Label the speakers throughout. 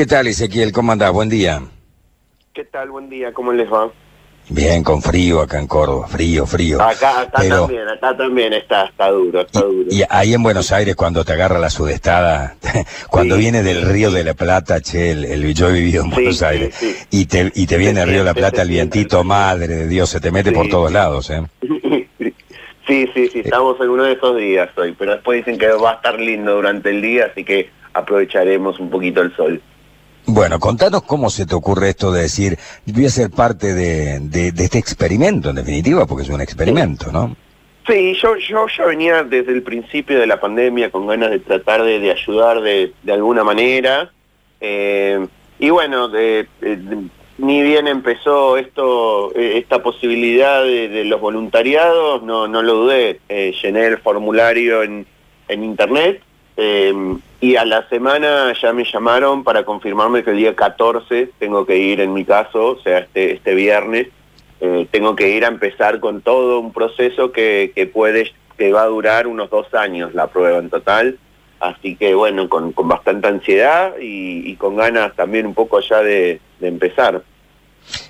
Speaker 1: ¿Qué tal, Ezequiel? ¿Cómo andás? Buen día.
Speaker 2: ¿Qué tal? Buen día, ¿cómo les va?
Speaker 1: Bien, con frío acá en Córdoba, frío, frío.
Speaker 2: Acá, acá también, acá también está, está duro, está duro.
Speaker 1: Y ahí en Buenos Aires cuando te agarra la sudestada, cuando viene del Río de la Plata, che, el, yo he vivido en Buenos Aires, y te, y te viene el Río de la Plata el vientito, madre de Dios, se te mete por todos lados, ¿eh?
Speaker 2: Sí, sí, sí, estamos en uno de esos días hoy, pero después dicen que va a estar lindo durante el día, así que aprovecharemos un poquito el sol.
Speaker 1: Bueno, contanos cómo se te ocurre esto de decir, voy a ser parte de, este experimento, en definitiva, porque es un experimento, ¿no?
Speaker 2: Sí, yo, yo, yo venía desde el principio de la pandemia con ganas de tratar de, ayudar de, alguna manera. Eh, y bueno, de, ni bien empezó esto, eh, esta posibilidad de, los voluntariados, no, no lo dudé, eh, llené el formulario en, en internet eh, y a la semana ya me llamaron para confirmarme que el día 14 tengo que ir en mi caso, o sea, este, este viernes, tengo que ir a empezar con todo un proceso que, que puede, que va a durar unos dos años la prueba en total. Así que bueno, con, bastante ansiedad y, con ganas también un poco ya de, empezar.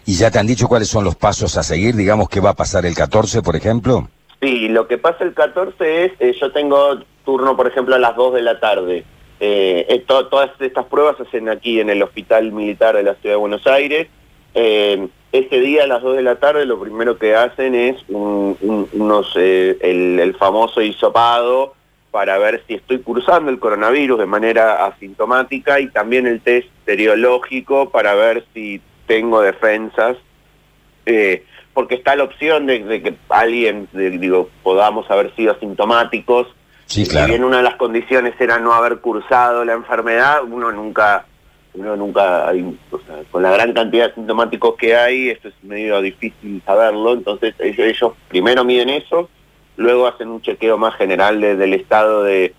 Speaker 1: ¿Y ya te han dicho cuáles son los pasos a seguir? Digamos que va a pasar el 14, por ejemplo.
Speaker 2: Sí, lo que pasa el 14 es, eh, yo tengo turno, por ejemplo, a las 2 de la tarde. Eh, todas estas pruebas se hacen aquí en el Hospital Militar de la Ciudad de Buenos Aires. Eh, ese día a las 2 de la tarde lo primero que hacen es el, famoso hisopado para ver si estoy cursando el coronavirus de manera asintomática y también el test seriológico para ver si tengo defensas, eh, porque está la opción de, que alguien, digo, podamos haber sido asintomáticos.
Speaker 1: Sí, claro.
Speaker 2: Si bien una de las condiciones era no haber cursado la enfermedad, uno nunca, uno nunca, con la gran cantidad de asintomáticos que hay, esto es medio difícil saberlo, entonces ellos, ellos primero miden eso, luego hacen un chequeo más general del estado de,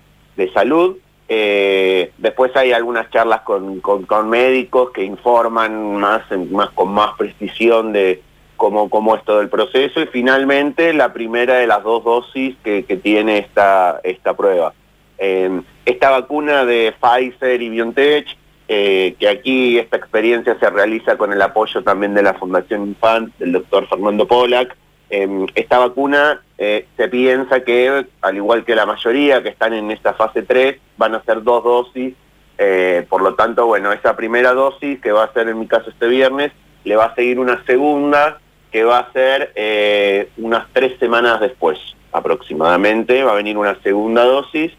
Speaker 2: salud. Eh, después hay algunas charlas con, médicos que informan más, más con más precisión de cómo, cómo es todo el proceso y finalmente la primera de las dos dosis que, tiene esta, esta prueba. Eh, esta vacuna de Pfizer y BioNTech, eh, que aquí esta experiencia se realiza con el apoyo también de la Fundación Infant, del doctor Fernando Polak, Em, esta vacuna eh, se piensa que, al igual que la mayoría que están en esta fase 3, van a ser dos dosis, eh, por lo tanto, bueno, esa primera dosis, que va a ser en mi caso este viernes, le va a seguir una segunda, que va a ser eh, unas tres semanas después, aproximadamente, va a venir una segunda dosis,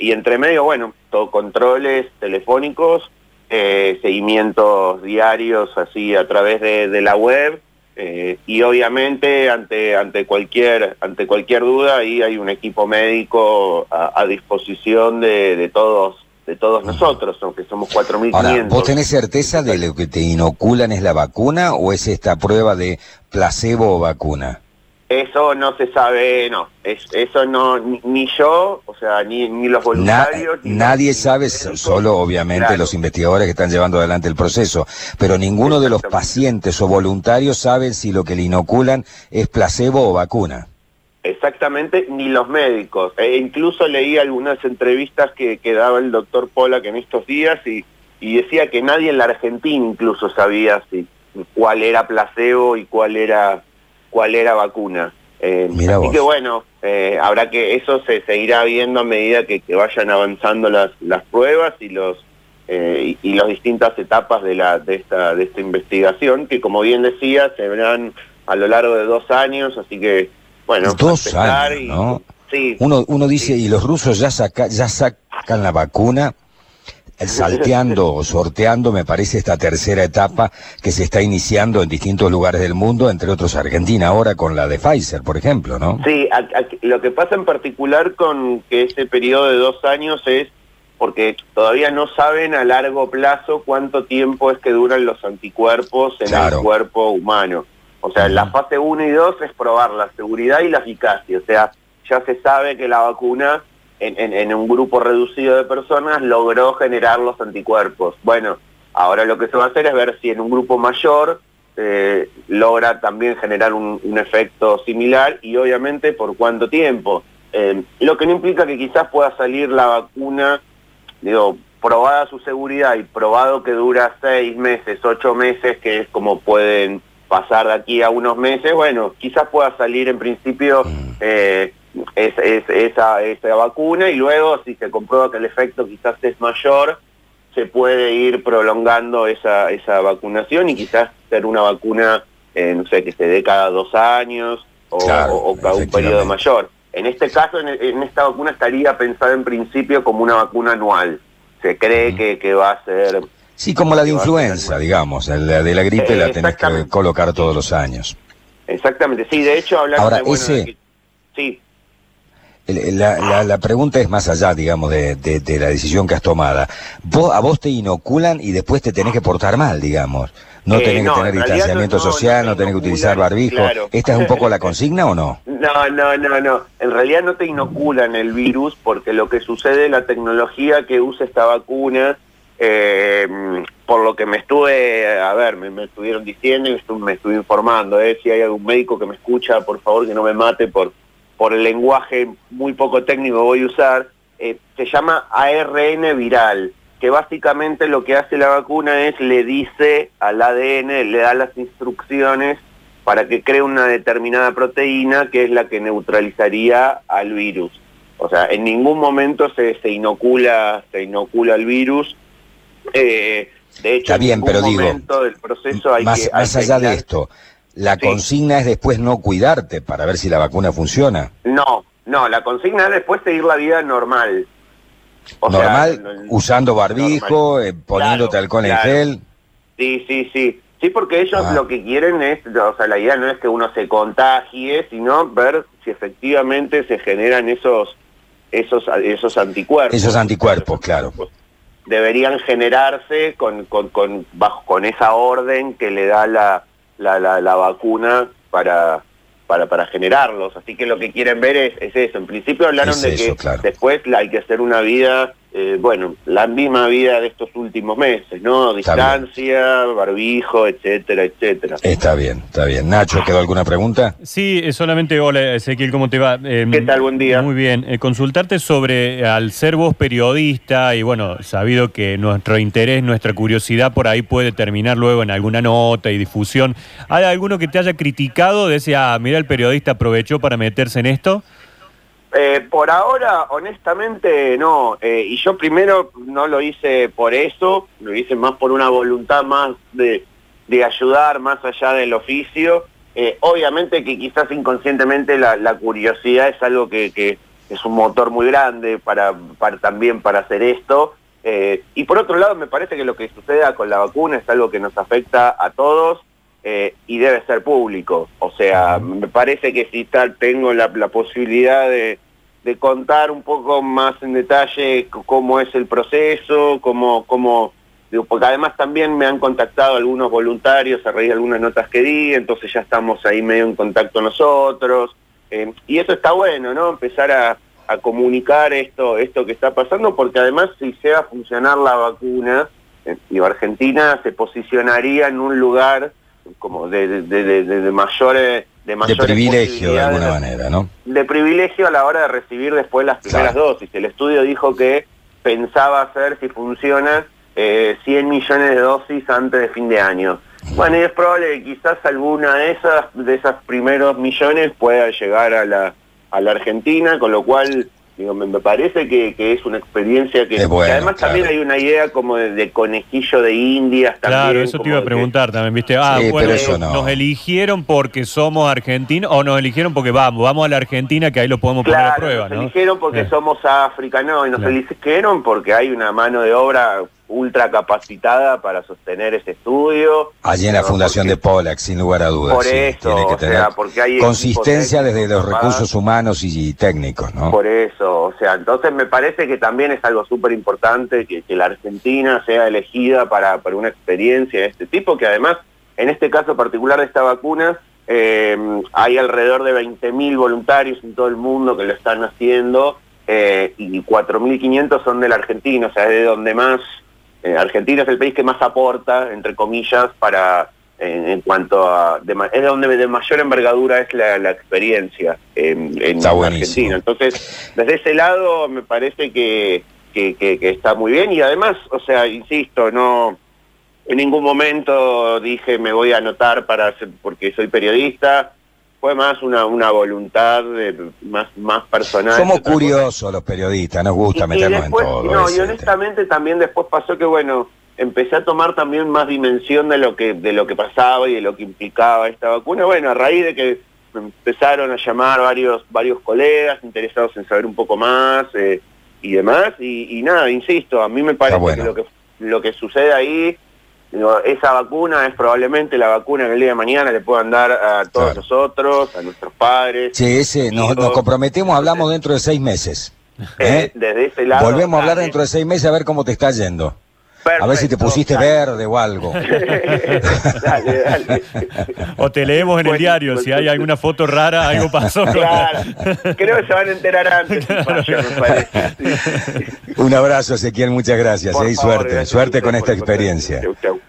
Speaker 2: y entre medio, bueno, todo controles telefónicos, seguimientos diarios así a través de la web, eh, y obviamente ante, ante, cualquier, ante cualquier duda ahí hay un equipo médico a, disposición de, todos de todos nosotros, aunque somos 4.500.
Speaker 1: ¿Vos tenés certeza de lo que te inoculan es la vacuna o es esta prueba de placebo o vacuna?
Speaker 2: Eso no se sabe, no. eso no, ni, yo, o sea, ni, ni los voluntarios.
Speaker 1: nadie sabe, solo obviamente los investigadores que están llevando adelante el proceso, pero ninguno de los pacientes o voluntarios saben si lo que le inoculan es placebo o vacuna.
Speaker 2: Exactamente, ni los médicos. E incluso leí algunas entrevistas que, que daba el doctor Polak en estos días y, y decía que nadie en la Argentina incluso sabía si cuál era placebo y cuál era cuál era vacuna. Eh, así que bueno, eh, habrá que eso se seguirá viendo a medida que, vayan avanzando las, las pruebas y los eh, y, las distintas etapas de la de esta de esta investigación que como bien decía se verán a lo largo de dos años, así que bueno,
Speaker 1: dos años, ¿no? Sí, uno uno dice y los rusos ya saca, ya sacan la vacuna salteando o sorteando, me parece, esta tercera etapa que se está iniciando en distintos lugares del mundo, entre otros Argentina, ahora con la de Pfizer, por ejemplo, ¿no?
Speaker 2: Sí, lo que pasa en particular con que ese periodo de dos años es porque todavía no saben a largo plazo cuánto tiempo es que duran los anticuerpos en el cuerpo humano. O sea, la fase 1 y 2 es probar la seguridad y la eficacia. O sea, ya se sabe que la vacuna en, un grupo reducido de personas logró generar los anticuerpos. Bueno, ahora lo que se va a hacer es ver si en un grupo mayor eh, logra también generar un, efecto similar y obviamente por cuánto tiempo. Eh, lo que no implica que quizás pueda salir la vacuna, digo, probada su seguridad y probado que dura seis meses, ocho meses, que es como pueden pasar de aquí a unos meses, bueno, quizás pueda salir en principio mm. eh, esa, esa vacuna y luego si se comprueba que el efecto quizás es mayor, se puede ir prolongando esa, esa vacunación y quizás ser una vacuna, eh, no sé, que se dé cada dos años o, cada un periodo mayor. En este caso, en, esta vacuna estaría pensada en principio como una vacuna anual. Se cree que, que va a ser
Speaker 1: Sí, como la de influenza, digamos, la de la gripe la tenés que colocar todos los años.
Speaker 2: Exactamente, sí, de hecho hablando
Speaker 1: Ahora, ese, sí. La, la, pregunta es más allá, digamos, de, de, la decisión que has tomado. Vos, a vos te inoculan y después te tenés que portar mal, digamos. No eh, tenés que tener distanciamiento social, no, tenés que utilizar barbijo. ¿Esta es un poco la consigna o no?
Speaker 2: No, no, no, no. En realidad no te inoculan el virus porque lo que sucede, la tecnología que usa esta vacuna eh, por lo que me estuve, a ver, me, estuvieron diciendo y me estuve informando, eh, si hay algún médico que me escucha, por favor que no me mate por, por el lenguaje muy poco técnico que voy a usar, eh, se llama ARN viral, que básicamente lo que hace la vacuna es le dice al ADN, le da las instrucciones para que cree una determinada proteína que es la que neutralizaría al virus. O sea, en ningún momento se, se inocula, se inocula el virus, eh, de hecho,
Speaker 1: Está bien, pero digo,
Speaker 2: del proceso hay
Speaker 1: más, más allá de esto, la consigna es después no cuidarte para ver si la vacuna funciona.
Speaker 2: No, no, la consigna es después seguir la vida normal.
Speaker 1: normal, usando barbijo, eh, poniéndote alcohol en gel.
Speaker 2: Sí, sí, sí. Sí, porque ellos ah. lo que quieren es, o sea, la idea no es que uno se contagie, sino ver si efectivamente se generan esos esos esos anticuerpos.
Speaker 1: Esos anticuerpos, claro
Speaker 2: deberían generarse con, con, con, bajo, con esa orden que le da la, la, la, vacuna para, para, para generarlos. Así que lo que quieren ver es, es eso. En principio hablaron de que después hay que hacer una vida eh, bueno, la misma vida de estos últimos meses, ¿no? Distancia, barbijo, etcétera, etcétera.
Speaker 1: Está bien, está bien. Nacho, ¿quedó alguna pregunta?
Speaker 3: Sí, eh, solamente, hola Ezequiel, ¿cómo te va?
Speaker 2: Eh, ¿Qué tal? Buen día.
Speaker 3: Muy bien. consultarte sobre, al ser vos periodista y bueno, sabido que nuestro interés, nuestra curiosidad por ahí puede terminar luego en alguna nota y difusión, ¿hay alguno que te haya criticado de ese, ah, mira, el periodista aprovechó para meterse en esto?
Speaker 2: Eh, por ahora, honestamente, no. Eh, y yo primero no lo hice por eso, lo hice más por una voluntad más de, de ayudar más allá del oficio. Eh, obviamente que quizás inconscientemente la, curiosidad es algo que, que, es un motor muy grande para, para también para hacer esto. y por otro lado, me parece que lo que suceda con la vacuna es algo que nos afecta a todos y debe ser público. O sea, me parece que si tal tengo la, posibilidad de, contar un poco más en detalle cómo es el proceso, cómo, cómo digo, porque además también me han contactado algunos voluntarios a raíz de algunas notas que di, entonces ya estamos ahí medio en contacto nosotros. Eh, y eso está bueno, ¿no? Empezar a, comunicar esto, esto que está pasando, porque además si va a funcionar la vacuna, eh, Argentina se posicionaría en un lugar como de, de, de, de mayores de,
Speaker 1: de privilegio de alguna manera, ¿no?
Speaker 2: De privilegio a la hora de recibir después las primeras dosis. El estudio dijo que pensaba hacer, si funciona, eh, 100 millones de dosis antes de fin de año. Bueno, y es probable que quizás alguna de esas, de esos primeros millones pueda llegar a la, a la Argentina, con lo cual me, parece que, es una experiencia que, además también hay una idea como de, conejillo de indias. También,
Speaker 3: claro, eso te iba a preguntar también, ¿viste? Ah, bueno, nos eligieron porque somos argentinos o nos eligieron porque vamos, vamos a la Argentina que ahí lo podemos poner a prueba,
Speaker 2: nos eligieron porque eh. somos África, no, y nos eligieron porque hay una mano de obra ultra capacitada para sostener ese estudio.
Speaker 1: Allí en la Fundación de Pollack, sin lugar a dudas.
Speaker 2: Por eso, tiene que tener porque hay
Speaker 1: consistencia desde los recursos humanos y, técnicos, ¿no?
Speaker 2: Por eso, o sea, entonces me parece que también es algo súper importante que, la Argentina sea elegida para, para una experiencia de este tipo, que además, en este caso particular de esta vacuna, eh, hay alrededor de 20.000 voluntarios en todo el mundo que lo están haciendo eh, y 4.500 son de la Argentina, o sea, es de donde más eh, Argentina es el país que más aporta, entre comillas, para en, cuanto a... es donde de mayor envergadura es la, experiencia en, Argentina. Entonces, desde ese lado me parece que, que, que, está muy bien. Y además, o sea, insisto, no en ningún momento dije me voy a anotar para porque soy periodista fue más una, una voluntad de, más, más personal.
Speaker 1: Somos curiosos los periodistas, nos gusta meternos en todo.
Speaker 2: No, y honestamente también después pasó que, bueno, empecé a tomar también más dimensión de lo que de lo que pasaba y de lo que implicaba esta vacuna. Bueno, a raíz de que me empezaron a llamar varios varios colegas interesados en saber un poco más eh, y demás, y, nada, insisto, a mí me parece que lo que lo que sucede ahí esa vacuna es probablemente la vacuna que el día de mañana le puedan dar a todos nosotros, a nuestros padres.
Speaker 1: Sí, ese, nos, comprometemos, hablamos dentro de seis meses.
Speaker 2: Eh, ¿eh? Desde ese lado.
Speaker 1: Volvemos a hablar dentro de seis meses a ver cómo te está yendo. A ver si te pusiste verde o algo.
Speaker 3: dale, dale. O te leemos en el diario, si hay alguna foto rara, algo pasó.
Speaker 2: Claro, creo que se van a enterar antes.
Speaker 1: Un abrazo, Ezequiel, muchas gracias. ¿eh? y suerte, suerte con esta experiencia. Chau, chau.